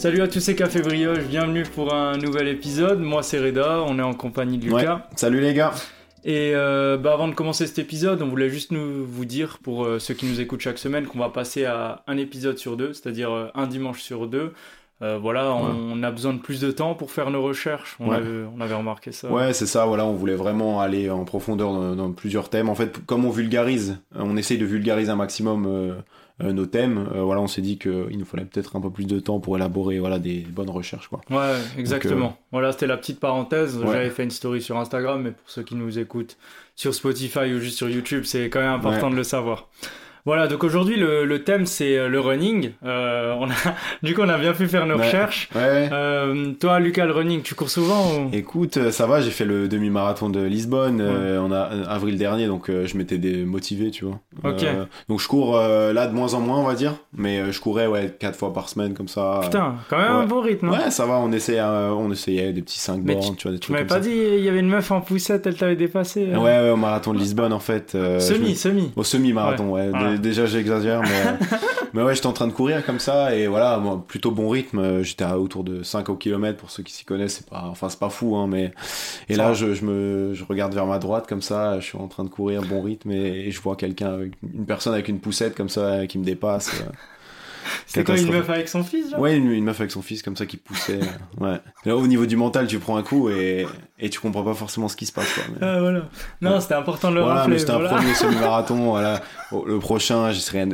Salut à tous ces cafés brioches, bienvenue pour un nouvel épisode. Moi c'est Reda, on est en compagnie de Lucas. Ouais. Salut les gars. Et euh, bah, avant de commencer cet épisode, on voulait juste nous, vous dire, pour euh, ceux qui nous écoutent chaque semaine, qu'on va passer à un épisode sur deux, c'est-à-dire euh, un dimanche sur deux. Voilà, on, Ouais. on a besoin de plus de temps pour faire nos recherches. On, Ouais. avait, on avait remarqué ça. Ouais, c'est ça, voilà, on voulait vraiment aller en profondeur dans, dans plusieurs thèmes. En fait, comme on vulgarise, on essaye de vulgariser un maximum nos thèmes, euh, voilà, on s'est dit qu'il nous fallait peut-être un peu plus de temps pour élaborer voilà, des bonnes recherches. Quoi. Ouais, exactement. Voilà, c'était la petite parenthèse. euh, Ouais. J'avais fait une story sur Instagram, mais pour ceux qui nous écoutent sur Spotify ou juste sur YouTube, c'est quand même important Ouais. de le savoir. Voilà, donc aujourd'hui, le, le thème, c'est euh, le running. Euh, on a, du coup, on a bien pu faire nos Ouais. recherches. Ouais. Euh, toi, Lucas, le running, tu cours souvent ou... Écoute, ça va, j'ai fait le demi-marathon de Lisbonne euh, en a- avril dernier, donc je m'étais motivé, tu vois. Ok. Euh, donc je cours là de moins en moins, on va dire, mais je courais ouais, quatre fois par semaine comme ça. Putain, quand même un bon rythme. hein. Ouais, ça va, on essayait, on essayait des petits 5 Mais bornes, tu vois, des Tu trucs m'avais comme pas dit, il y avait une meuf en poussette, elle t'avait dépassé. Ouais, ouais, au marathon de Lisbonne, en fait. Semi, me- semi. Au semi-marathon, ouais. Voilà. Déjà, j'exagère, mais, euh, mais ouais, j'étais en train de courir comme ça, et voilà, moi, plutôt bon rythme. euh, J'étais à autour de 5 au kilomètre, pour ceux qui s'y connaissent, c'est pas, enfin, c'est pas fou, hein, mais. Et là, je, je me, je regarde vers ma droite, comme ça, je suis en train de courir, bon rythme, et, et je vois quelqu'un, une personne avec une poussette, comme ça, euh, qui me dépasse. Euh. C'est quoi une meuf avec son fils genre Ouais, une, une meuf avec son fils, comme ça, qui poussait. euh, ouais. Là, au niveau du mental, tu prends un coup, et, et tu comprends pas forcément ce qui se passe, quoi. mais- Ah, voilà. Non, Ouais. c'était important de le Voilà, rappeler. mais c'était voilà. un premier semi-marathon. voilà. Le prochain, j'essaierai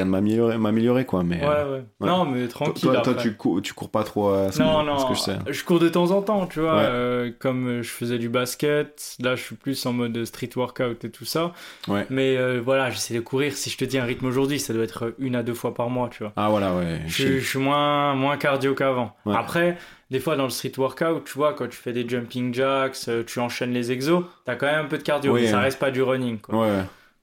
de m'améliorer, m'améliorer, quoi. Mais Ouais, euh, ouais. ouais. Non, mais tranquille. toi, toi, tu, cours, tu cours pas trop à ce, Non, non, que je sais. je cours de temps en temps, tu vois. Ouais. euh, comme euh, je faisais du basket, là je suis plus en mode street workout et tout ça. Ouais. Mais euh, voilà, j'essaie de courir. Si je te dis un rythme aujourd'hui, ça doit être une à deux fois par mois, tu vois. Ah, voilà, ouais. Je, suis- je suis moins, moins cardio qu'avant. Ouais. Après, des fois dans le street workout, tu vois, quand tu fais des jumping jacks, euh, tu enchaînes les exos, t'as quand même un peu de cardio, Oui, mais ça reste pas du running, quoi. Ouais.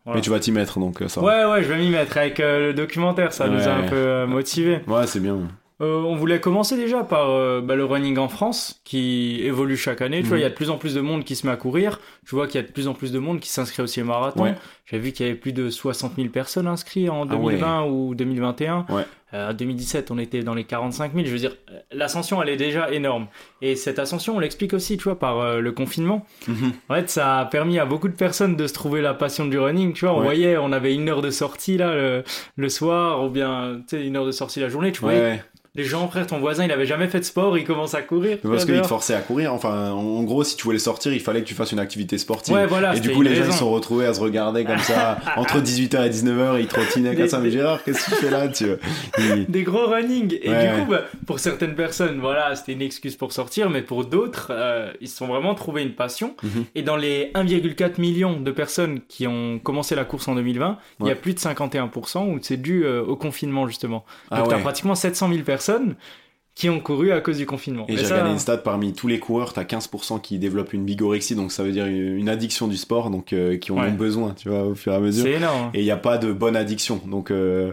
Voilà. Mais tu vas t'y mettre, donc euh, ça va. Ouais, ouais, je vais m'y mettre avec euh, le documentaire, ça nous a un peu euh, motivés. Ouais, c'est bien. Euh, on voulait commencer déjà par euh, bah, le running en France qui évolue chaque année. Tu vois, Mhm. il y a de plus en plus de monde qui se met à courir. Je vois qu'il y a de plus en plus de monde qui s'inscrit aussi au marathon. Ouais. J'ai vu qu'il y avait plus de 60 000 personnes inscrites en Ah ouais. 2020 ou 2021. Ouais. Euh, en 2017, on était dans les 45 000. Je veux dire, l'ascension, elle est déjà énorme. Et cette ascension, on l'explique aussi, tu vois, par euh, le confinement. Mhm. En fait, ça a permis à beaucoup de personnes de se trouver la passion du running. Tu vois, on Ouais. voyait, on avait une heure de sortie là le, le soir, ou bien une heure de sortie la journée. Tu Ouais, voyais ouais. Les gens, frère, ton voisin, il avait jamais fait de sport, il commence à courir. Parce qu'il te forçait à courir. Enfin, en, gros, si tu voulais sortir, il fallait que tu fasses une activité sportive. Ouais, voilà. et du coup, les gens ils raison. se sont retrouvés à se regarder comme ça, entre 18h et 19h, ils trottinaient comme ça. Mais Gérard, qu'est-ce que tu fais là tu Il- Des gros running. Et Ouais, du coup, bah, pour certaines personnes, voilà, c'était une excuse pour sortir, mais pour d'autres, euh, ils se sont vraiment trouvé une passion. Mhm. Et dans les 1,4 million de personnes qui ont commencé la course en 2020, il y a plus de 51% où c'est dû euh, au confinement, justement. Ah Donc, t'as ouais. pratiquement 700 000 personnes qui ont couru à cause du confinement. Et j'ai regardé une stat parmi tous les coureurs, t'as 15% qui développent une bigorexie, donc ça veut dire une, addiction du sport, donc euh, qui en Ouais. ont besoin, tu vois, au fur et à mesure. c'est énorme. Et il n'y a pas de bonne addiction, donc euh,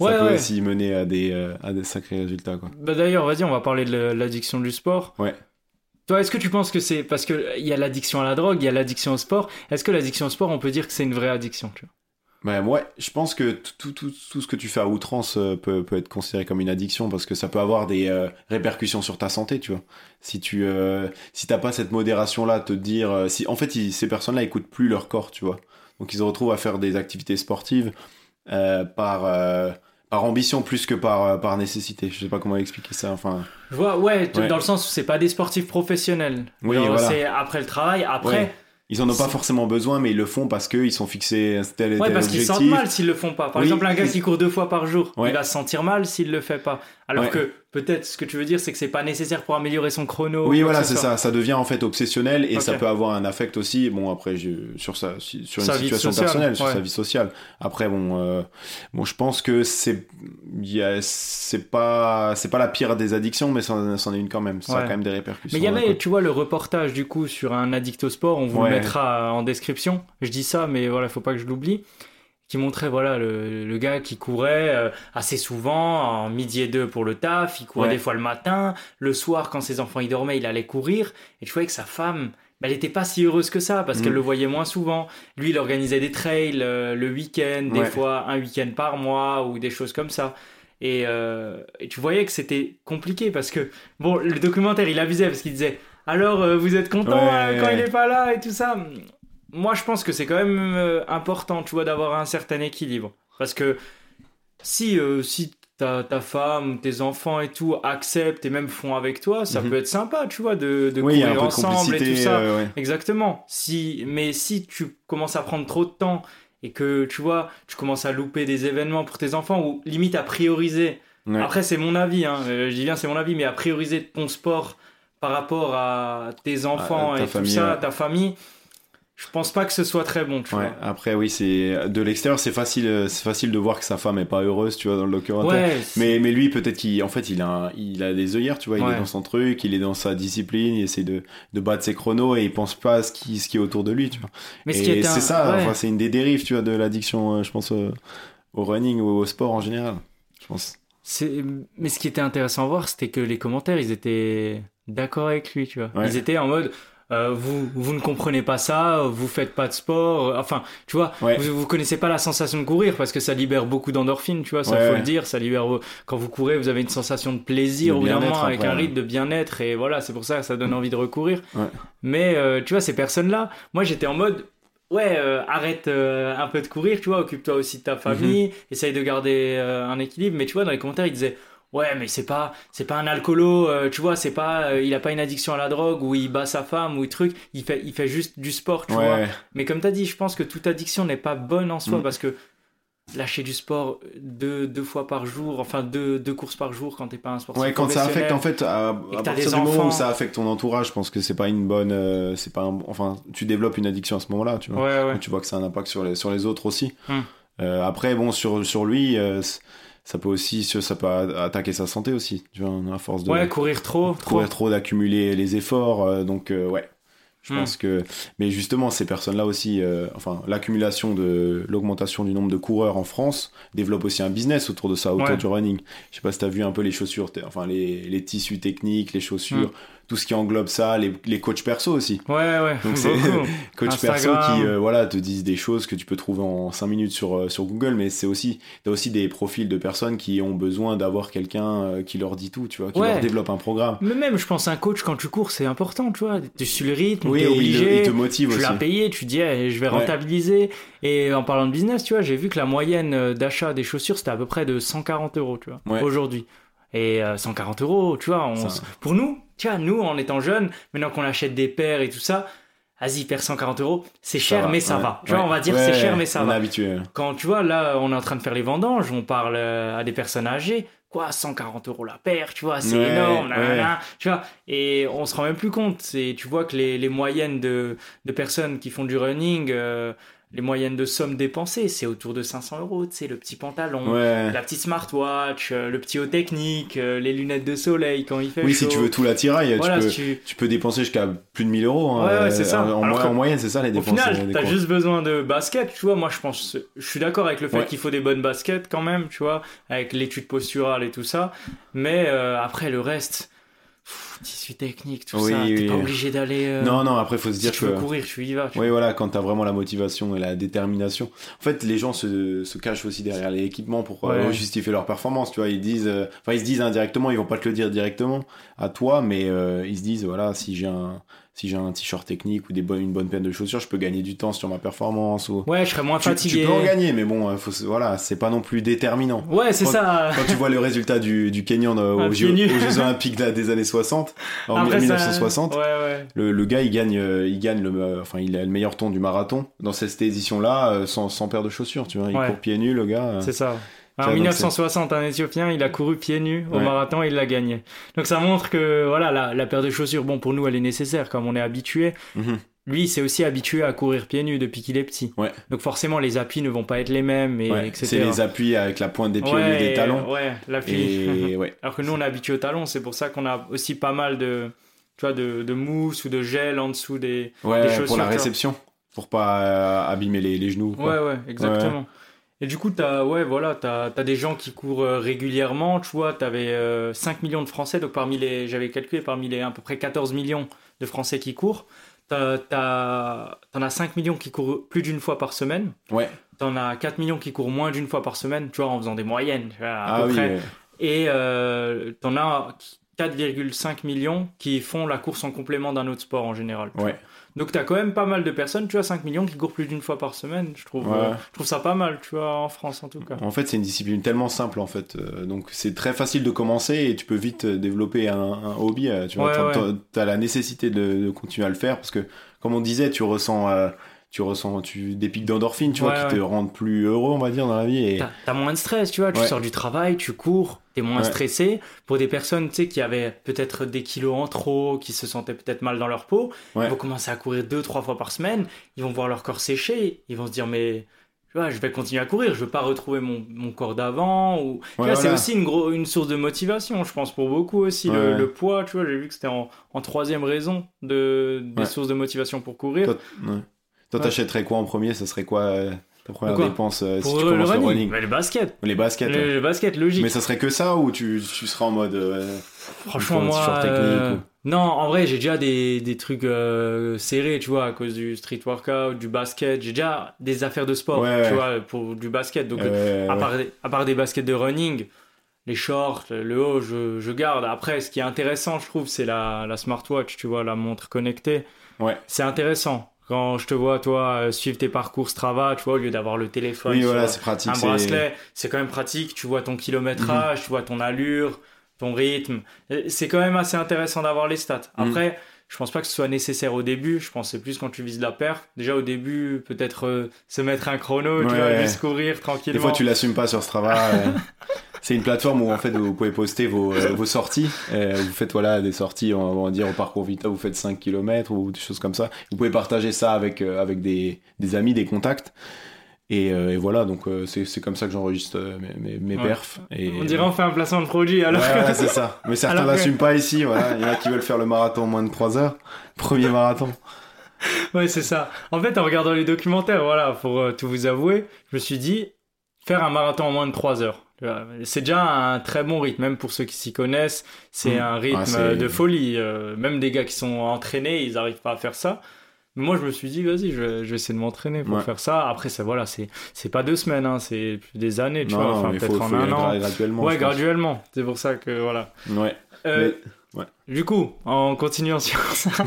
ça peut ouais. aussi mener à des, euh, à des sacrés résultats, quoi. Bah d'ailleurs, vas-y, on va parler de la- l'addiction du sport. Ouais. Toi, est-ce que tu penses que c'est parce que il y a l'addiction à la drogue, il y a l'addiction au sport. Est-ce que l'addiction au sport, on peut dire que c'est une vraie addiction, tu vois? Ouais, ouais, je pense que tout, tout, tout, ce que tu fais à outrance euh, peut, peut être considéré comme une addiction parce que ça peut avoir des euh, répercussions sur ta santé, tu vois. Si tu euh, si t'as pas cette modération là, te dire euh, si en fait ils- ces personnes-là écoutent plus leur corps, tu vois. Donc ils se retrouvent à faire des activités sportives euh, par euh, par ambition plus que par euh, par nécessité. Je sais pas comment expliquer ça. Enfin, Je vois, ouais, dans le sens où c'est pas des sportifs professionnels. Oui, voilà. C'est après le travail, après. Ouais. Ils en ont pas forcément besoin, mais ils le font parce qu'ils sont fixés à tel et Ouais, tel parce qu'ils sentent mal s'ils le font pas. Par Oui. exemple, un gars qui court deux fois par jour, Ouais. il va se sentir mal s'il le fait pas. Alors Ouais. que peut-être ce que tu veux dire, c'est que c'est pas nécessaire pour améliorer son chrono. Oui, voilà, c'est ça. Ça devient en fait obsessionnel et ça peut avoir un affect aussi. Bon, après, je- sur sa, sur Sa une situation sociale, personnelle, sur sa vie sociale. Après, bon, euh, bon, je pense que c'est, c'est pas, c'est pas la pire des addictions, mais c'en est une quand même. Ça a quand même des répercussions. Mais il y avait, tu vois, le reportage du coup sur un addict au sport, on vous Ouais. le mettra en description. Je dis ça, mais voilà, faut pas que je l'oublie. Qui montrait voilà le, le gars qui courait euh, assez souvent en midi et deux pour le taf, il courait Ouais. des fois le matin, le soir quand ses enfants y dormaient, il allait courir. Et je voyais que sa femme, bah, elle était pas si heureuse que ça parce qu'elle le voyait moins souvent. Lui, il organisait des trails euh, le week-end, des fois un week-end par mois ou des choses comme ça. Et, euh, et tu voyais que c'était compliqué parce que, bon, le documentaire, il abusait parce qu'il disait Alors, euh, vous êtes content Ouais, euh, quand il est pas là et tout ça Moi, je pense que c'est quand même euh, important, tu vois, d'avoir un certain équilibre. Parce que si, euh, si ta, ta femme, tes enfants et tout acceptent et même font avec toi, ça Mhm. peut être sympa, tu vois, de, de oui, courir de ensemble et tout ça. euh, ouais. Exactement. Si, mais si tu commences à prendre trop de temps et que tu vois, tu commences à louper des événements pour tes enfants ou limite à prioriser. Ouais. Après, c'est mon avis, hein, je dis bien c'est mon avis, mais à prioriser ton sport par rapport à tes enfants à et famille, tout ça, ouais. ta famille, je pense pas que ce soit très bon, tu Ouais, après oui, c'est de l'extérieur, c'est facile, c'est facile de voir que sa femme est pas heureuse, tu vois, dans le documentaire. Ouais, Mais, mais lui, peut-être qu'il, en fait, il a, un- il a des œillères, tu vois, il Ouais. est dans son truc, il est dans sa discipline, il essaie de, de battre ses chronos et il pense pas à ce qui, ce qui est autour de lui, tu vois. mais ce et est c'est un- ça, enfin, c'est une des dérives, tu vois, de l'addiction, euh, je pense, euh, au running ou au sport en général, je pense. C'est- Mais ce qui était intéressant à voir, c'était que les commentaires, ils étaient d'accord avec lui, tu vois. Ils étaient en mode, euh, vous, vous ne comprenez pas ça, vous faites pas de sport. euh, Enfin, tu vois, Ouais. vous, vous connaissez pas la sensation de courir parce que ça libère beaucoup d'endorphines, tu vois, ça Ouais, faut ouais. le dire. Ça libère, quand vous courez, vous avez une sensation de plaisir au moment avec un rythme de bien-être et voilà, c'est pour ça que ça donne envie de recourir. Mais euh, tu vois, ces personnes-là, moi j'étais en mode, ouais, euh, arrête euh, un peu de courir, tu vois, occupe-toi aussi de ta famille, Mhm. essaye de garder euh, un équilibre. Mais tu vois, dans les commentaires, ils disaient, ouais, mais c'est pas, c'est pas un alcoolo, euh, tu vois, c'est pas, euh, il a pas une addiction à la drogue ou il bat sa femme ou truc, il fait, il fait juste du sport, tu vois. Mais comme tu as dit, je pense que toute addiction n'est pas bonne en soi Mm. parce que lâcher du sport deux, deux fois par jour, enfin deux, deux courses par jour quand t'es pas un sportif ouais, quand ça affecte, en fait, à, t'as partir du moment enfants. où ça affecte ton entourage, je pense que c'est pas une bonne, euh, c'est pas un, enfin, tu développes une addiction à ce moment-là, tu vois. Ouais, ouais. Tu vois que ça a un impact sur les, sur les autres aussi. Euh, après, bon, sur, sur lui, euh, ça peut aussi, ça peut attaquer sa santé aussi, tu vois, à force de Ouais, courir trop, trop. courir trop, d'accumuler les efforts. euh, donc, euh, ouais, je Hmm. pense que. Mais justement, ces personnes-là aussi, euh, enfin, l'accumulation de l'augmentation du nombre de coureurs en France développe aussi un business autour de ça, autour Ouais. du running. Je sais pas si t'as vu un peu les chaussures, enfin, les, les tissus techniques, les chaussures, Hmm. tout ce qui englobe ça, les, les coachs perso aussi. Ouais, ouais. Donc c'est- beaucoup. Coach Instagram. perso qui euh, voilà te disent des choses que tu peux trouver en 5 minutes sur, euh, sur Google mais c'est aussi t'as aussi des profils de personnes qui ont besoin d'avoir quelqu'un euh, qui leur dit tout tu vois qui Ouais. leur développe un programme Mais même, je pense, un coach, quand tu cours, c'est important, tu vois. Tu suis le rythme, oui t'es il, obligé. il te motive tu aussi l'as payé, tu dis, eh, je vais Ouais. rentabiliser. Et en parlant de business, tu vois, j'ai vu que la moyenne euh, d'achat des chaussures, c'était à peu près de 140 euros, tu vois, Ouais. aujourd'hui. Et euh, 140 euros, tu vois, on Ça- s- pour nous, tiens, nous, en étant jeunes, maintenant qu'on achète des paires et tout ça, vas-y, perds 140 euros, c'est cher, va, mais ça ouais. va. Tu vois, on va dire Ouais, c'est cher, mais ça on va. est habitué Quand tu vois, là, on est en train de faire les vendanges, on parle euh, à des personnes âgées. Quoi, 140 euros la paire, tu vois, c'est Ouais, énorme, ouais. nanana, tu vois. Et on se rend même plus compte. C'est, tu vois que les, les moyennes de, de personnes qui font du running, euh, les moyennes de sommes dépensées, c'est autour de 500 euros, tu sais, le petit pantalon, ouais la petite smartwatch, euh, le petit haut technique, euh, les lunettes de soleil quand il fait oui chaud. si tu veux tout l'attirail Voilà, tu, tu- tu peux dépenser jusqu'à plus de 1000 euros hein, Ouais, ouais, c'est ça. en, moyenne c'est ça les Au dépenses final, euh, des t'as juste besoin de basket, tu vois. Moi, je pense, je suis d'accord avec le fait Ouais. qu'il faut des bonnes baskets quand même, tu vois, avec l'étude posturale et tout ça. Mais euh, après, le reste, tissu technique, tout Oui, ça, t'es oui. pas obligé d'aller. euh, non non après faut se si dire tu que veux courir, tu y vas. tu Oui, voilà, quand t'as vraiment la motivation et la détermination. En fait, les gens se, se cachent aussi derrière les équipements pour euh, justifier leur performance. Tu vois, ils disent, euh, enfin, ils se disent indirectement, ils vont pas te le dire directement à toi, mais euh, ils se disent, voilà, si j'ai un, si j'ai un t-shirt technique ou des bonnes, une bonne paire de chaussures, je peux gagner du temps sur ma performance. Ou... Ouais, je serais moins Tu, fatigué. tu peux en gagner, mais bon, euh, faut, voilà, c'est pas non plus déterminant. Ouais, c'est ça. Quand tu vois le résultat du, du Kenyan euh, Un aux, aux Jeux Olympiques des années 60, en Après, ça- 1960, Ouais, ouais. le, le gars, il gagne, euh, il gagne le, enfin, il a le meilleur temps du marathon dans cette édition-là, sans, sans paire de chaussures, tu vois. Il Ouais. court pieds nus, le gars. C'est ça. En donc 1960, un Éthiopien, il a couru pieds nus au Ouais. marathon et il l'a gagné. Donc ça montre que voilà, la, la paire de chaussures, bon, pour nous, elle est nécessaire comme on est habitué. Mhm. Lui, il s'est aussi habitué à courir pieds nus depuis qu'il est petit. Ouais. Donc forcément, les appuis ne vont pas être les mêmes, et etc. C'est les appuis avec la pointe des pieds au lieu des talons. Ouais, l'appui. Et. Alors que nous, on est habitué aux talons, c'est pour ça qu'on a aussi pas mal de, tu vois, de, de mousse ou de gel en dessous des. Des pour chaussures, la réception, pour pas euh, abîmer les, les genoux. quoi. Ouais, ouais, exactement. Et du coup, t'as, ouais, voilà, t'as, t'as des gens qui courent euh, régulièrement, tu vois, t'avais euh, 5 millions de Français, donc parmi les, j'avais calculé, parmi les à peu près 14 millions de Français qui courent, t'as, t'as- t'en as 5 millions qui courent plus d'une fois par semaine, Ouais. t'en as 4 millions qui courent moins d'une fois par semaine, tu vois, en faisant des moyennes, tu vois, à Ah peu oui, près. ouais. Et euh, t'en as 4,5 millions qui font la course en complément d'un autre sport en général. Ouais. vois. Donc t'as quand même pas mal de personnes, tu vois, 5 millions qui courent plus d'une fois par semaine. Je trouve, Ouais. euh, je trouve ça pas mal, tu vois, en France en tout cas. En fait, c'est une discipline tellement simple, en fait. Euh, donc, c'est très facile de commencer et tu peux vite euh, développer un, un hobby. Tu vois, Ouais, T'as- ouais. t'as- t'as la nécessité de, de continuer à le faire parce que, comme on disait, tu ressens, euh, tu ressens tu, des pics d'endorphine, tu vois, Ouais, qui te rendent plus heureux, on va dire, dans la vie. Et... T'as t'as moins de stress, tu vois, tu Ouais. sors du travail, tu cours, t'es moins stressé. Pour des personnes, tu sais, qui avaient peut-être des kilos en trop, qui se sentaient peut-être mal dans leur peau, ils vont commencer à courir deux, trois fois par semaine, ils vont voir leur corps sécher, ils vont se dire, mais tu vois, je vais continuer à courir, je veux pas retrouver mon, mon corps d'avant. Ou... tu C'est aussi une, gros, une source de motivation, je pense, pour beaucoup aussi. Le, poids, tu vois, j'ai vu que c'était en, en troisième raison de, des sources de motivation pour courir. Toi. Toi, Ouais. t'achèterais quoi en premier? Ça serait quoi euh, ta première Quoi dépense euh, si tu le, commences le running, le basket. Les baskets. ouais. Le, le basket, logique. Mais ça serait que ça ou tu, tu seras en mode. euh, Franchement, moi. euh, ou- Non, en vrai, j'ai déjà des, des trucs euh, serrés, tu vois, à cause du street workout, du basket. J'ai déjà des affaires de sport, Ouais, tu ouais. vois, pour du basket. Donc, euh, à, ouais. part des, à part des baskets de running, les shorts, le haut, je, je garde. Après, ce qui est intéressant, je trouve, c'est la, la smartwatch, tu vois, la montre connectée. Ouais. C'est intéressant. Quand je te vois, toi, euh, suivre tes parcours Strava, tu vois, au lieu d'avoir le téléphone, Oui, sur voilà, c'est pratique. un bracelet, c'est quand même pratique. Tu vois ton kilométrage, Mhm. tu vois ton allure, ton rythme. Et C'est quand même assez intéressant d'avoir les stats. Mhm. Après, je pense pas que ce soit nécessaire au début. Je pense que c'est plus quand tu vises la perte. Déjà au début, peut-être euh, se mettre un chrono, tu Ouais, vois, ouais. juste courir tranquillement. Des fois, tu l'assumes pas sur Strava. c'est une plateforme où en fait vous pouvez poster vos, euh, vos sorties. Euh, vous faites voilà des sorties, on va dire au parcours Vita, vous faites 5 km ou des choses comme ça. Vous pouvez partager ça avec euh, avec des, des amis, des contacts. Et, euh, et voilà, donc euh, c'est c'est comme ça que j'enregistre mes, mes, mes Ouais. perfs. Et, On dirait on fait un placement de produit alors Ouais, c'est ça. Mais certains que- l'assument pas ici. Voilà. Il y en a qui veulent faire le marathon en moins de 3 heures. Premier marathon. Ouais, c'est ça. En fait, en regardant les documentaires, voilà, pour euh, tout vous avouer, je me suis dit, faire un marathon en moins de 3 heures. Vois, C'est déjà un très bon rythme, même pour ceux qui s'y connaissent. C'est Mm. un rythme Ouais, c'est- euh, de folie. Euh, même des gars qui sont entraînés, ils n'arrivent pas à faire ça. Mais moi, je me suis dit, vas-y, je vais, je vais essayer de m'entraîner pour Ouais. faire ça. Après, ça, voilà, c'est c'est pas deux semaines, hein, c'est des années, tu non, vois. Enfin, peut-être en un an. gra- graduellement. Ouais, graduellement. C'est pour ça que, voilà. Ouais. Euh, Mais- ouais. Du coup, en continuant sur ça,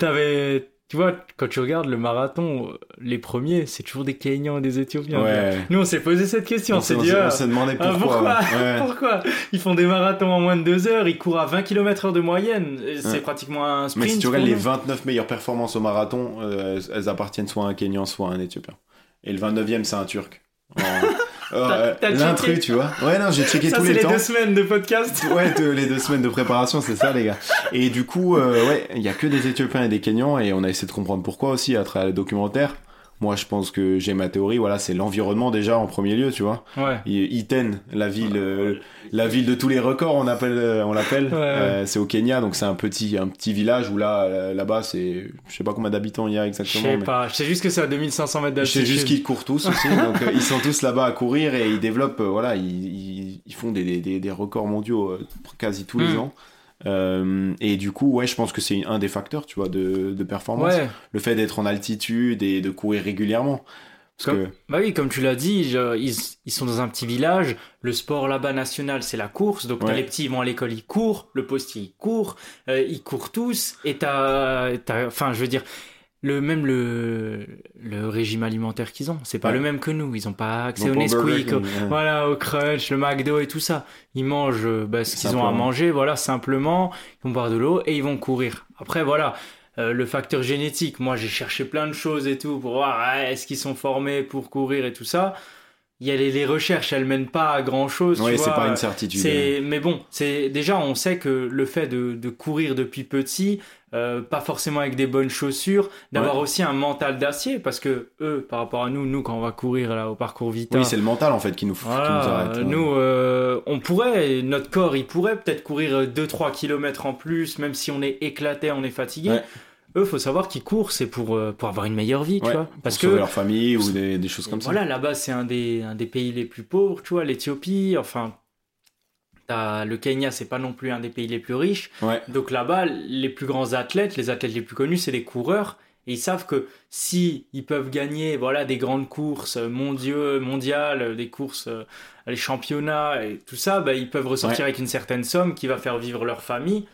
t'avais, tu vois, quand tu regardes le marathon, les premiers, c'est toujours des Kenyans et des Éthiopiens. Ouais. Nous, on s'est posé cette question, on On s'est s'est dit, ah, on s'est demandé ah, pourquoi. pourquoi ouais. pourquoi ils font des marathons en moins de deux heures, ils courent à 20 km heure de moyenne, c'est Ouais. pratiquement un sprint. Mais si tu regardes les nous. 29 meilleures performances au marathon, euh, elles appartiennent soit à un Kenyan, soit à un Éthiopien. Et le 29e, c'est un Turc. En- Euh, t'as L'intrus, tu vois. Ouais, non, j'ai checké Ça, tous c'est les, les temps. deux semaines de podcast. Ouais, de- les deux semaines de préparation, c'est ça, les gars. Et du coup, euh, ouais, il y a que des Éthiopiens et des Kenyans, et on a essayé de comprendre pourquoi aussi à travers le documentaire. Moi, je pense que j'ai ma théorie. Voilà, c'est l'environnement déjà en premier lieu, tu vois. Ouais. Iten, la ville, euh, la ville de tous les records, on appelle, euh, on l'appelle. Ouais, ouais. Euh, c'est au Kenya, donc c'est un petit, un petit village où là, euh, là-bas, c'est, je sais pas combien d'habitants il y a Je exactement. sais mais- pas, je sais juste que c'est à 2500 mètres je sais d'altitude. juste qu'ils courent tous aussi, donc euh, ils sont tous là-bas à courir et ils développent, euh, voilà, ils, ils, ils font des, des, des, records mondiaux euh, quasi tous les Mm. ans. Euh, et du coup, ouais, je pense que c'est un des facteurs, tu vois, de, de performance. Ouais. Le fait d'être en altitude et de courir régulièrement. Parce Comme- que, Bah oui, comme tu l'as dit, je- ils, ils sont dans un petit village. Le sport là-bas national, c'est la course. Donc t'as Ouais. les petits, ils vont à l'école, ils courent. Le postier, il court. euh, ils courent tous. Et t'as- enfin, je veux dire, le même le, le régime alimentaire qu'ils ont, c'est pas Ouais. le même que nous. Ils ont pas accès au au Nesquik, au- King, ouais. voilà, au Crunch, le McDo et tout ça. Ils mangent euh, bah, ce qu'ils ont à manger, voilà, simplement. Ils vont boire de l'eau et ils vont courir. Après, voilà. euh, le facteur génétique, moi j'ai cherché plein de choses et tout pour voir est-ce qu'ils sont formés pour courir et tout ça. Il y a les, les recherches, elles mènent pas à grand chose. Tu c'est pas une certitude. Mais bon, c'est déjà on sait que le fait de, de courir depuis petit, euh, pas forcément avec des bonnes chaussures, d'avoir Ouais. aussi un mental d'acier, parce que eux, par rapport à nous, nous quand on va courir là au parcours Vita, Oui, c'est le mental en fait qui nous, qui nous voilà, arrête. hein. nous, euh, on pourrait, notre corps, il pourrait peut-être courir 2-3 km en plus, même si on est éclaté, on est fatigué. Ouais. Eux, faut savoir qu'ils courent, c'est pour, euh, pour avoir une meilleure vie, Ouais, tu vois. Parce Parce que leur famille ou des, des choses comme ça. voilà, là-bas, c'est un des, un des pays les plus pauvres, tu vois, l'Éthiopie, enfin, le Kenya, c'est pas non plus un des pays les plus riches. Ouais. Donc là-bas, les plus grands athlètes, les athlètes les plus connus, c'est les coureurs. Et ils savent que si ils peuvent gagner voilà des grandes courses mondiaux, mondiales, des courses, euh, les championnats et tout ça, bah, ils peuvent ressortir avec une certaine somme qui va faire vivre leur famille.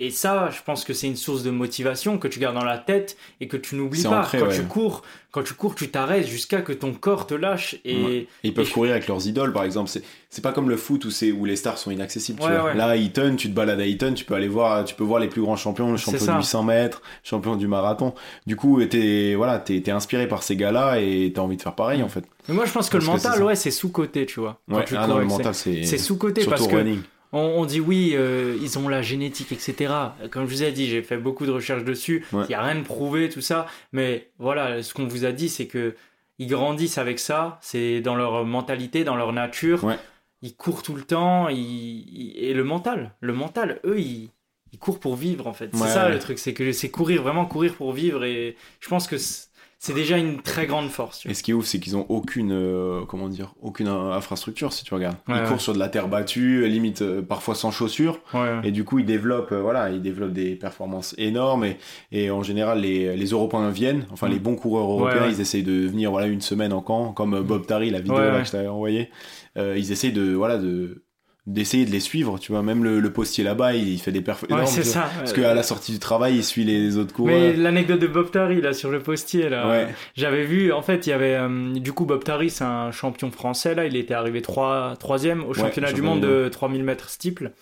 Et ça, je pense que c'est une source de motivation que tu gardes dans la tête et que tu n'oublies pas. ancré, quand ouais. tu cours, quand tu cours, tu t'arrêtes jusqu'à que ton corps te lâche. Et, Ouais. Et ils peuvent et je- courir avec leurs idoles, par exemple. C'est, pas comme le foot où, les stars sont inaccessibles. tu vois. Là, à Eton, tu te balades à Eton, tu peux aller voir, tu peux voir les plus grands champions, le champion de 800 mètres, champion du marathon. Du coup, t'es, voilà, t'es inspiré par ces gars-là et t'as envie de faire pareil, en fait. Mais moi, je pense que Parce le mental, ouais, c'est sous-côté, tu vois. Quand tu ah cours non, le mental, c'est, sous-côté surtout parce au que running. On, on dit oui, euh, ils ont la génétique, etc. Comme je vous ai dit, j'ai fait beaucoup de recherches dessus. Il Ouais. n'y a rien de prouvé, tout ça. Mais voilà, ce qu'on vous a dit, c'est que ils grandissent avec ça. C'est dans leur mentalité, dans leur nature. Ouais. Ils courent tout le temps. ils- ils- Et le mental, le mental, eux, ils, ils courent pour vivre, en fait. C'est Ouais, ça le truc, c'est que c'est courir, vraiment courir pour vivre. Et je pense que c'est déjà une très grande force. tu Et ce qui est ouf, c'est qu'ils ont aucune, euh, comment dire, aucune infrastructure, si tu regardes. Ouais, ils ouais. courent sur de la terre battue, limite euh, parfois sans chaussures. Ouais. Et du coup, ils développent, euh, voilà, ils développent des performances énormes. Et, et en général, les, les Européens viennent, enfin Mm. les bons coureurs européens, Ouais, ouais. ils essayent de venir voilà une semaine en camp, comme euh, Bob Tari, la vidéo Ouais, là, ouais. que je t'avais envoyée. Euh, ils essayent de, voilà, de d'essayer de les suivre, tu vois. Même le, le postier là-bas, il, il fait des perfs Ouais, c'est ça. Parce qu'à la sortie du travail, il suit les autres Mais coureurs. l'anecdote de Bob Tari là sur le postier là, Ouais. j'avais vu en fait il y avait euh, du coup Bob Tari c'est un champion français là, il était arrivé 3 troisième au championnat du monde de 3000 mètres steeple.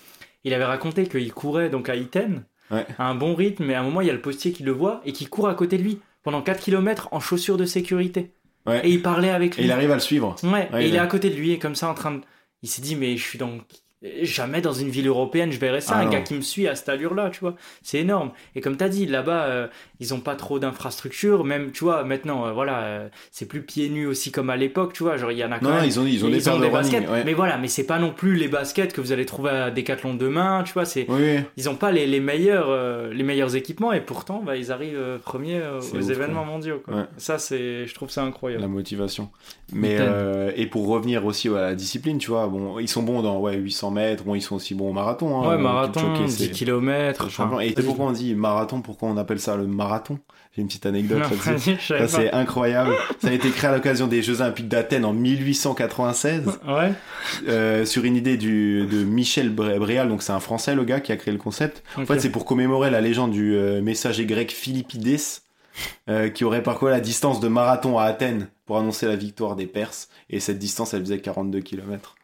Il avait raconté qu'il courait donc à Iten à un bon rythme mais à un moment il y a le postier qui le voit et qui court à côté de lui pendant 4 km en chaussures de sécurité. Ouais. Et il parlait avec Et lui. il arrive à le suivre. Ouais, et il il est à côté de lui et comme ça en train de il s'est dit mais je suis dans jamais dans une ville européenne je verrais ça Ah un non. gars qui me suit à cette allure là tu vois c'est énorme et comme tu as dit là-bas euh, ils ont pas trop d'infrastructures même tu vois maintenant euh, voilà euh, c'est plus pieds nus aussi comme à l'époque tu vois genre il y en a quand Non, même ils ont, ils ont des de baskets ouais. mais voilà mais c'est pas non plus les baskets que vous allez trouver à Decathlon demain tu vois c'est Oui, ils ont pas les, les meilleurs euh, les meilleurs équipements et pourtant bah, ils arrivent euh, premiers euh, aux ouf, événements mondiaux quoi. Ouais. ça c'est je trouve ça incroyable La motivation. Mais euh, et pour revenir aussi à la discipline, tu vois, bon, ils sont bons dans ouais 800 mètres, bon, ils sont aussi bons au marathon. Hein, ouais marathon Kipchoge, 10 c'est km champion. Et sais pourquoi on dit marathon Pourquoi on appelle ça le marathon? J'ai une petite anecdote là-dessus. Ça c'est incroyable. Ça a été créé à l'occasion des Jeux Olympiques d'Athènes en 1896 Ouais. euh, sur une idée du, de Michel Bré- Bréal. Donc c'est un Français le gars qui a créé le concept. En fait, c'est pour commémorer la légende du euh, messager grec Philippides, euh, qui aurait parcouru la distance de marathon à Athènes pour annoncer la victoire des Perses. Et cette distance, elle faisait 42 km.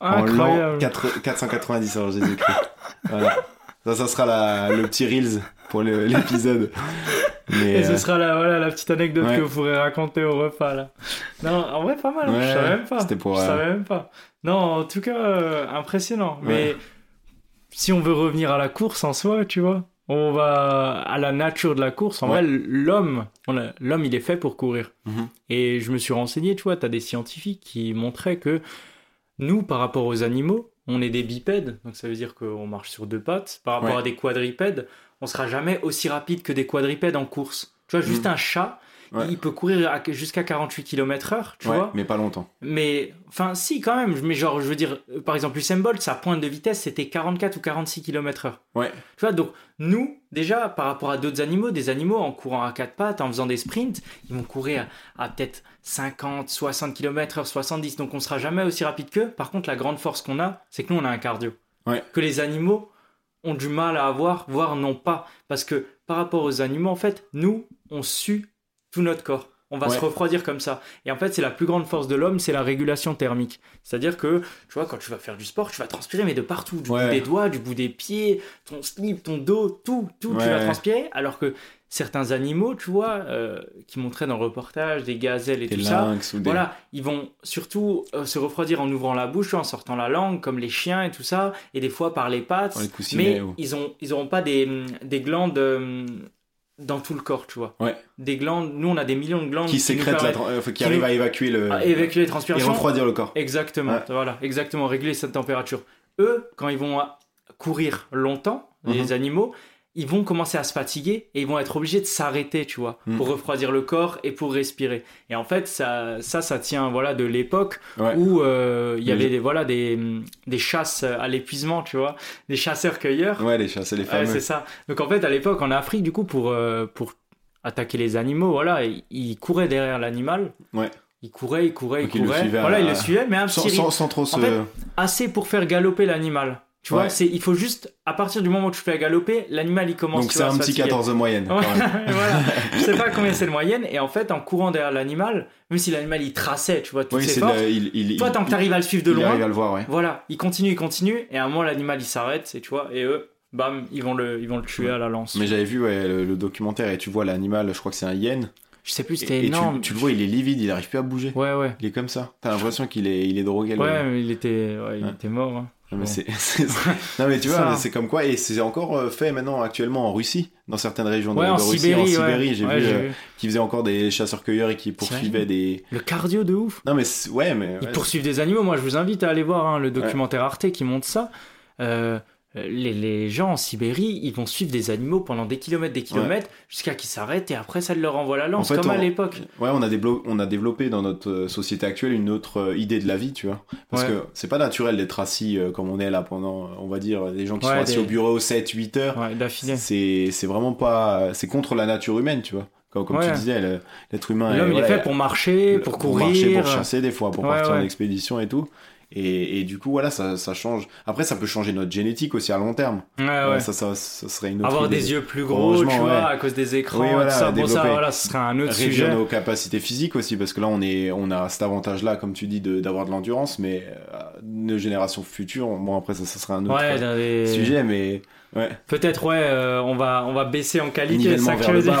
En l'an Incroyable. 4 490 alors Jésus-Christ. voilà. Ça, ça sera la, le petit Reels pour l'épisode. Et ce euh, sera la, voilà, la petite anecdote ouais. que vous pourrez raconter au repas là. Non, en vrai pas mal, hein, je Ouais, savais même pas. c'était pour, Je euh, savais même pas. Non, en tout cas, euh, impressionnant. Mais Ouais. si on veut revenir à la course en soi, tu vois, on va à la nature de la course. En vrai, l'homme, l'homme, il est fait pour courir. Mhm. Et je me suis renseigné, tu vois, tu as des scientifiques qui montraient que nous, par rapport aux animaux, on est des bipèdes, donc ça veut dire qu'on marche sur deux pattes. Par rapport Ouais. à des quadripèdes, on sera jamais aussi rapide que des quadripèdes en course. Tu vois, juste Mhm. un chat, Ouais. il peut courir jusqu'à 48 km/h, tu ouais, vois. mais pas longtemps. Mais, enfin, si, quand même. Mais genre, je veux dire, par exemple, Usain Bolt, sa pointe de vitesse, c'était 44 ou 46 km/h. Ouais. Tu vois, donc, nous, déjà, par rapport à d'autres animaux, des animaux en courant à quatre pattes, en faisant des sprints, ils vont courir à, à peut-être 50, 60 km/h, 70. Donc, on sera jamais aussi rapide qu'eux. Par contre, la grande force qu'on a, c'est que nous, on a un cardio. Ouais. Que les animaux ont du mal à avoir, voire non pas. Parce que par rapport aux animaux, en fait, nous, on sue tout notre corps. On va Ouais. se refroidir comme ça. Et en fait, c'est la plus grande force de l'homme, c'est la régulation thermique. C'est-à-dire que, tu vois, quand tu vas faire du sport, tu vas transpirer, mais de partout, du Ouais. bout des doigts, du bout des pieds, ton slip, ton dos, tout, tout, tu vas transpirer. Alors que certains animaux, tu vois, euh, qui montraient dans le reportage, des gazelles et Des tout ça, des. voilà, ils vont surtout euh, se refroidir en ouvrant la bouche, en sortant la langue, comme les chiens et tout ça, et des fois par les pattes. Les mais ou- ils ont, ils pas des, des glandes euh, dans tout le corps, tu vois. Ouais. Des glandes. Nous, on a des millions de glandes Qui sécrètent la. euh, qui qui arrivent nous- à évacuer le. à évacuer les Et transpirations. refroidir le corps. Exactement, Ouais. voilà, exactement, régler cette température. Eux, quand ils vont courir longtemps, les Mhm. animaux, ils vont commencer à se fatiguer et ils vont être obligés de s'arrêter, tu vois, Mhm. pour refroidir le corps et pour respirer. Et en fait, ça, ça, ça tient, voilà, de l'époque Ouais. où euh, il y avait des, voilà, des, des chasses à l'épuisement, tu vois, des chasseurs-cueilleurs. Ouais, les c'est les Ouais, c'est ça. Donc en fait, à l'époque, en Afrique, du coup, pour, euh, pour attaquer les animaux. Voilà, il, il courait derrière l'animal. Ouais. Il courait, il courait, Donc, il il le courait. à- voilà, il le suivait, mais un petit sans, sans trop se. fait, assez pour faire galoper l'animal. Tu vois, c'est il faut juste à partir du moment où tu fais galoper, l'animal il commence Donc tu c'est vois, un à se petit fatiguer. 14 de moyenne. Ouais, quand même. voilà. Je sais pas combien c'est le moyenne et en fait en courant derrière l'animal, même si l'animal il traçait, tu vois, toutes Oui, ses c'est forces, le- il, il, toi il- tant que t'arrives à le suivre de il loin, arrive à le voir, ouais. voilà, il continue, il continue et à un moment l'animal il s'arrête, et tu vois, et eux, bam, ils vont le ils vont le tuer à la lance. Mais j'avais vu ouais, le, le documentaire et tu vois l'animal, je crois que c'est un hyène. Je sais plus, c'était et tu, énorme. tu le vois, il est livide, il arrive plus à bouger. Ouais ouais. Il est comme ça. T'as l'impression qu'il est, il est drogué. Ouais, mais il était il Ouais. était mort. hein. Non, mais non tu vois, c'est comme quoi et c'est encore euh, fait maintenant actuellement en Russie, dans certaines régions de, Ouais, en de Russie, Sibérie, en ouais. Sibérie, j'ai Ouais, vu, j'ai euh, vu. qui faisaient encore des chasseurs-cueilleurs et qui poursuivaient des. Le cardio de ouf. Non mais ouais mais Ils poursuivent des animaux. Moi, je vous invite à aller voir hein, le documentaire Arte qui montre ça. Euh, les, les gens en Sibérie, ils vont suivre des animaux pendant des kilomètres, des kilomètres, jusqu'à qu'ils s'arrêtent et après ça leur renvoie la lance, En fait, comme à l'époque. Ouais, on a, déblo- on a développé dans notre euh, société actuelle une autre euh, idée de la vie, tu vois. Parce Ouais. que c'est pas naturel d'être assis euh, comme on est là pendant, on va dire, les gens qui Ouais, sont assis des- au bureau 7, 8 heures. C'est c'est vraiment pas. C'est contre la nature humaine, tu vois. Comme, tu disais, l'être humain L'homme, il est fait pour marcher, pour courir. marcher, pour chasser des fois, pour partir en expédition et tout. Et, et du coup, voilà, ça, ça change. Après, ça peut changer notre génétique aussi à long terme. Ouais, ouais. Ça, ça, ça serait une autre Avoir idée. des yeux plus gros, tu vois, ouais. à cause des écrans, Oui, voilà, tout ça. Bon, ça, voilà, ce serait un autre réduire sujet. nos capacités physiques aussi parce que là on est on a cet avantage là comme tu dis d'avoir de l'endurance mais euh, nos générations futures bon après ça, ça sera un autre euh, sujet mais ouais Peut-être, ouais, euh, on, va, on va baisser en qualité, ça que vers le bas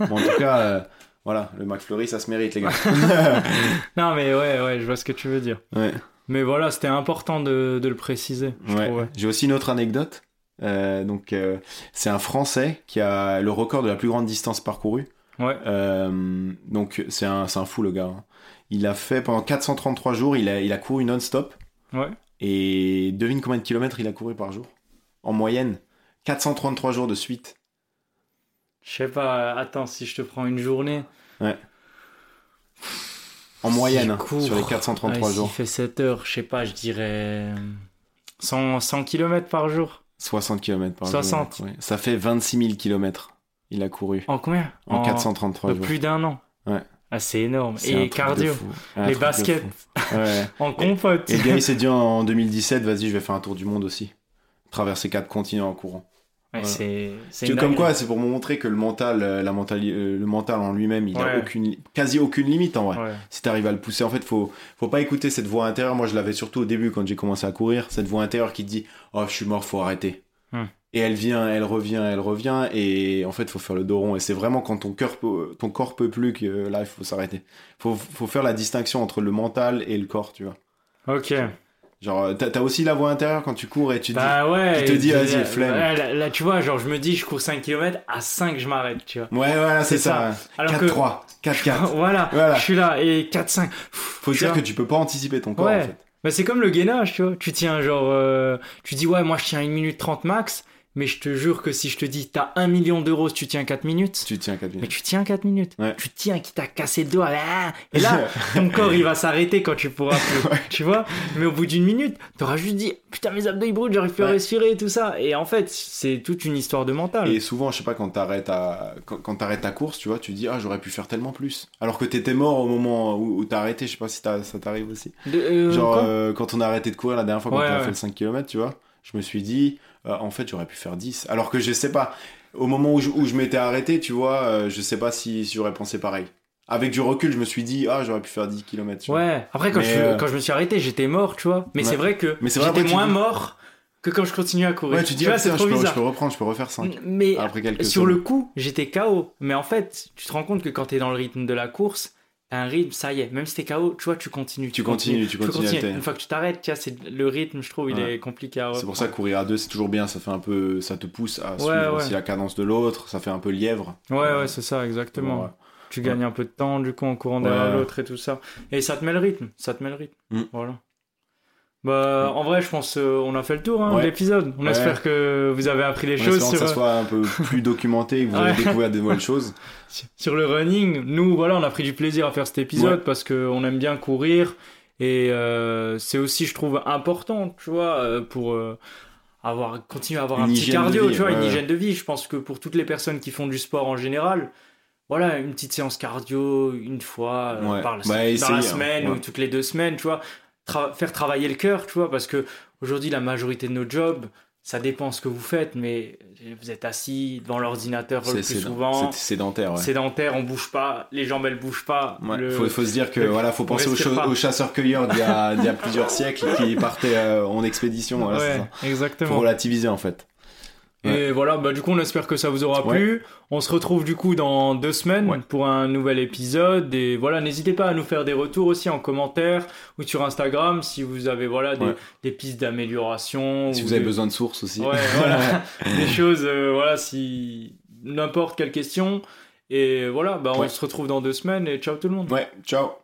ouais. Bon, en tout cas euh, voilà le McFlurry ça se mérite les gars Non, mais ouais, ouais, je vois ce que tu veux dire. ouais, Mais voilà, c'était important de, de le préciser, ouais. j'ai aussi une autre anecdote Euh, donc euh, c'est un français qui a le record de la plus grande distance parcourue Ouais. Euh, donc c'est un fou le gars hein. il a fait pendant 433 jours il a il a couru non-stop Ouais. Et devine combien de kilomètres il a couru par jour? En moyenne 433 jours de suite. Je sais pas, attends, si je te prends une journée. En moyenne, hein, court. sur les 433 Ouais, jours. S'il fait 7 heures, je sais pas, je dirais 100, 100 km par jour. 60 km par 60. jour. ouais. Ça fait 26 000 kilomètres. Il a couru En combien? En, 433 de jours. plus d'un an. Ouais. Ah, c'est énorme. Et cardio, les baskets. Ouais. en compote. Et gars, il s'est dit en 2017, vas-y, je vais faire un tour du monde aussi. Traverser quatre continents en courant. Ouais, Voilà. c'est comme quoi, c'est pour montrer que le mental, euh, la mentali- euh, le mental en lui-même, il a Ouais. aucune, quasi aucune limite en vrai. Ouais. si t'arrives à le pousser, en fait, faut, faut pas écouter cette voix intérieure. Moi, je l'avais surtout au début quand j'ai commencé à courir. Cette voix intérieure qui te dit, oh, je suis mort, faut arrêter. Hmm. Et elle vient, elle revient, elle revient. Et en fait, faut faire le dos rond. Et c'est vraiment quand ton cœur peut, ton corps peut plus que euh, là, il faut s'arrêter. Faut, faut faire la distinction entre le mental et le corps, tu vois. Ok. Genre, t'as aussi la voix intérieure quand tu cours et tu te Bah ouais. tu te dis, vas-y, flemme. là, là, tu vois, genre, je me dis, je cours 5 km, à 5, je m'arrête, tu vois. dis, ouais, voilà, c'est ça. Que. 4-3, 4-4. voilà, Voilà. je suis là, et 4-5. Faut dire que tu peux pas anticiper ton corps, Ouais. en fait. Bah, c'est comme le gainage, tu vois. Tu tiens genre. euh, tu dis, ouais, moi je tiens 1 minute 30 max, mais je te jure que si je te dis, t'as 1 million d'euros si tu tiens 4 minutes. Tu tiens 4 Mais minutes. tu tiens 4 minutes. Ouais. Tu tiens qui t'a cassé le doigt. ah, Et là, ton corps il va s'arrêter quand tu pourras plus. Tu vois Mais au bout d'une minute, t'auras juste dit Putain, mes abdos ils brûlent, j'arrive plus à respirer et tout ça. Et en fait, c'est toute une histoire de mental. Et souvent, je sais pas, quand t'arrêtes à... quand, quand t'arrêtes ta course, tu vois, tu dis, ah, j'aurais pu faire tellement plus. Alors que t'étais mort au moment où, où t'as arrêté, je sais pas si ça t'arrive aussi. De- euh, Genre, euh, quand on a arrêté de courir la dernière fois, quand on a fait le 5 km, tu vois, je me suis dit, euh, en fait, j'aurais pu faire 10. Alors que je sais pas, au moment où je, où je m'étais arrêté, tu vois, euh, je sais pas si, si j'aurais pensé pareil. Avec du recul, je me suis dit, ah, j'aurais pu faire 10 km. Ouais, après quand, Mais, je, suis- euh, quand je me suis arrêté, j'étais mort, tu vois. Mais Ouais. c'est vrai que Mais c'est vrai, j'étais moins dis- mort que quand je continuais à courir. Ouais, tu dis, vois, ah, putain, trop je, peux, je peux reprendre, je peux refaire 5. Mais Après quelques sur le coup, j'étais KO. Mais en fait, tu te rends compte que quand t'es dans le rythme de la course, un rythme, ça y est. Même si t'es KO, tu vois, tu continues. Tu continues, tu continues. Une fois que tu t'arrêtes, tu vois, c'est le rythme, je trouve, il est compliqué à C'est pour ça que courir à deux, c'est toujours bien. Ça fait un peu, ça te pousse à Ouais, suivre ouais. aussi la cadence de l'autre. Ça fait un peu lièvre. Ouais, ouais, c'est ça, exactement. Tu gagnes un peu de temps, du coup, en courant derrière l'autre et tout ça. Et ça te met le rythme, ça te met le rythme. Mm. Voilà. Bah, en vrai, je pense euh, on a fait le tour hein, Ouais. de l'épisode. On Ouais. espère que vous avez appris les En choses espérant que sur, ça soit un peu plus documenté et que vous avez découvert des nouvelles choses. sur le running. Nous, voilà, on a pris du plaisir à faire cet épisode Ouais. parce qu'on aime bien courir. Et euh, c'est aussi, je trouve, important, tu vois, euh, pour euh, avoir, continuer à avoir Une un petit cardio, vie, tu vois, une hygiène de vie. Je pense que pour toutes les personnes qui font du sport en général, voilà, une petite séance cardio une fois euh, Ouais. par la, Bah, la hein. semaine ou toutes les deux semaines, tu vois. Tra- faire travailler le cœur, tu vois, parce que aujourd'hui, la majorité de nos jobs, ça dépend ce que vous faites, mais vous êtes assis devant l'ordinateur le plus souvent. c'est sédentaire, ouais. Sédentaire, on bouge pas, les jambes elles bougent pas. Ouais, le- faut, faut se dire que le- voilà, faut penser aux, chasseurs-cueilleurs d'il y, a- d'il y a plusieurs siècles qui partaient euh, en expédition. Voilà, ouais, ça. Faut exactement. relativiser en fait. Et voilà, bah, du coup, on espère que ça vous aura plu. On se retrouve du coup dans deux semaines pour un nouvel épisode. Et voilà, n'hésitez pas à nous faire des retours aussi en commentaire ou sur Instagram si vous avez voilà des, pistes d'amélioration. Si ou vous avez besoin de sources aussi. Voilà. des choses, euh, voilà, si n'importe quelle question. Et voilà, bah, on se retrouve dans deux semaines et ciao tout le monde. ouais, ciao.